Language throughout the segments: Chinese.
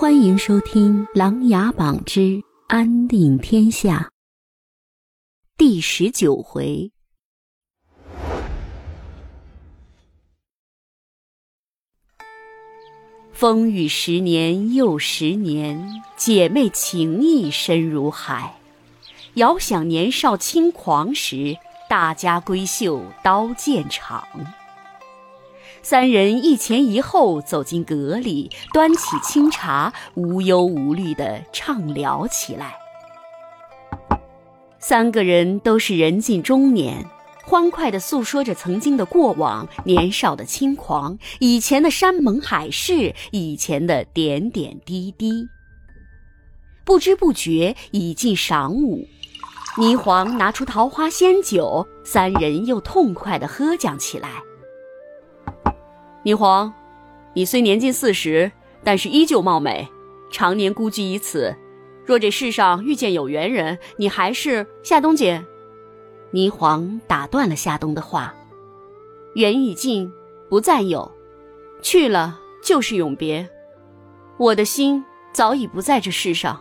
欢迎收听《琅琊榜之安定天下》第十九回。风雨十年又十年，姐妹情谊深如海。遥想年少轻狂时，大家闺秀刀剑场。三人一前一后走进阁里，端起清茶，无忧无虑地畅聊起来。三个人都是人近中年，欢快地诉说着曾经的过往、年少的轻狂、以前的山盟海誓、以前的点点滴滴。不知不觉已近晌午，霓凰拿出桃花仙酒，三人又痛快地喝讲起来。霓凰，你虽年近四十，但是依旧貌美，常年孤居于此。若这世上遇见有缘人，你还是夏冬姐。霓凰打断了夏冬的话：“缘已尽，不再有，去了就是永别。我的心早已不在这世上。”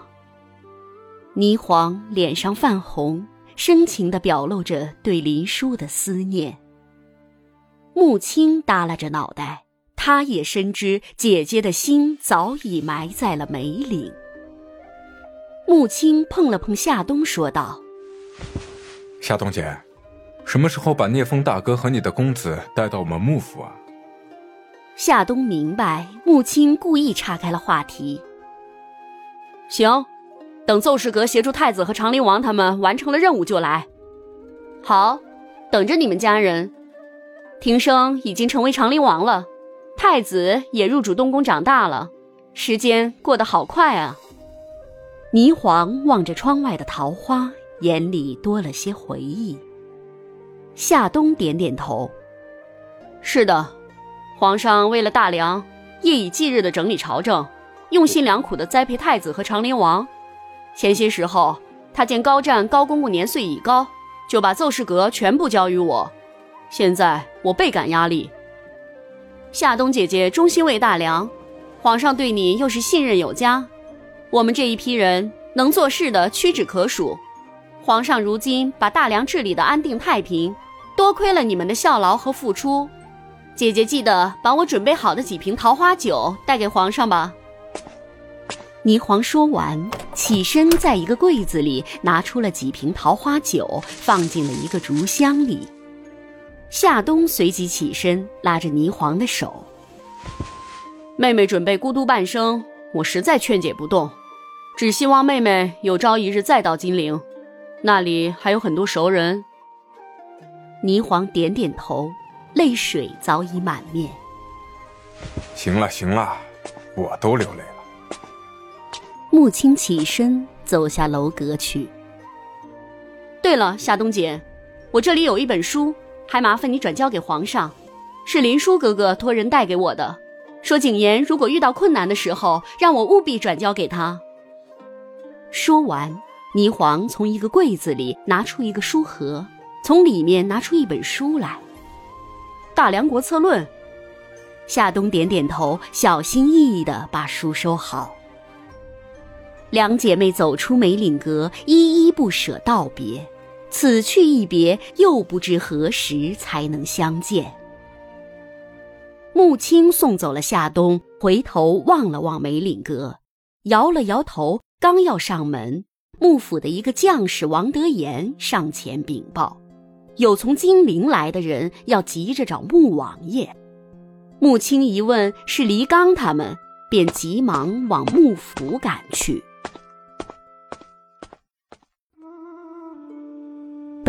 霓凰脸上泛红，深情地表露着对林殊的思念。穆青耷拉着脑袋，他也深知姐姐的心早已埋在了梅岭。穆青碰了碰夏冬，说道：“夏冬姐，什么时候把聂风大哥和你的公子带到我们幕府啊？”夏冬明白，穆青故意岔开了话题。行，等奏事阁协助太子和长陵王他们完成了任务就来。好，等着你们家人。庭生已经成为长陵王了，太子也入主东宫长大了，时间过得好快啊。霓凰望着窗外的桃花，眼里多了些回忆。夏冬点点头：“是的，皇上为了大梁，夜以继日的整理朝政，用心良苦的栽培太子和长陵王。前些时候，他见高湛高公公年岁已高，就把奏事阁全部交于我。”现在我倍感压力。夏冬姐姐忠心为大梁，皇上对你又是信任有加，我们这一批人能做事的屈指可数。皇上如今把大梁治理的安定太平，多亏了你们的效劳和付出。姐姐记得把我准备好的几瓶桃花酒带给皇上吧。霓凰说完，起身在一个柜子里拿出了几瓶桃花酒，放进了一个竹箱里。夏冬随即起身，拉着霓凰的手。妹妹准备孤独半生，我实在劝解不动，只希望妹妹有朝一日再到金陵，那里还有很多熟人。霓凰点点头，泪水早已满面。行了行了，我都流泪了。穆青起身走下楼阁去。对了，夏冬姐，我这里有一本书。还麻烦你转交给皇上，是林殊哥哥托人带给我的，说景言如果遇到困难的时候，让我务必转交给他。说完，霓凰从一个柜子里拿出一个书盒，从里面拿出一本书来，《大梁国策论》。夏冬点点头，小心翼翼地把书收好。两姐妹走出梅岭阁，依依不舍道别。此去一别，又不知何时才能相见。穆青送走了夏冬，回头望了望梅岭阁，摇了摇头，刚要上门，幕府的一个将士王德言上前禀报，有从金陵来的人要急着找穆王爷。穆青一问是黎刚他们，便急忙往幕府赶去。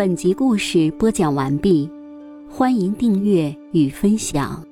本集故事播讲完毕，欢迎订阅与分享。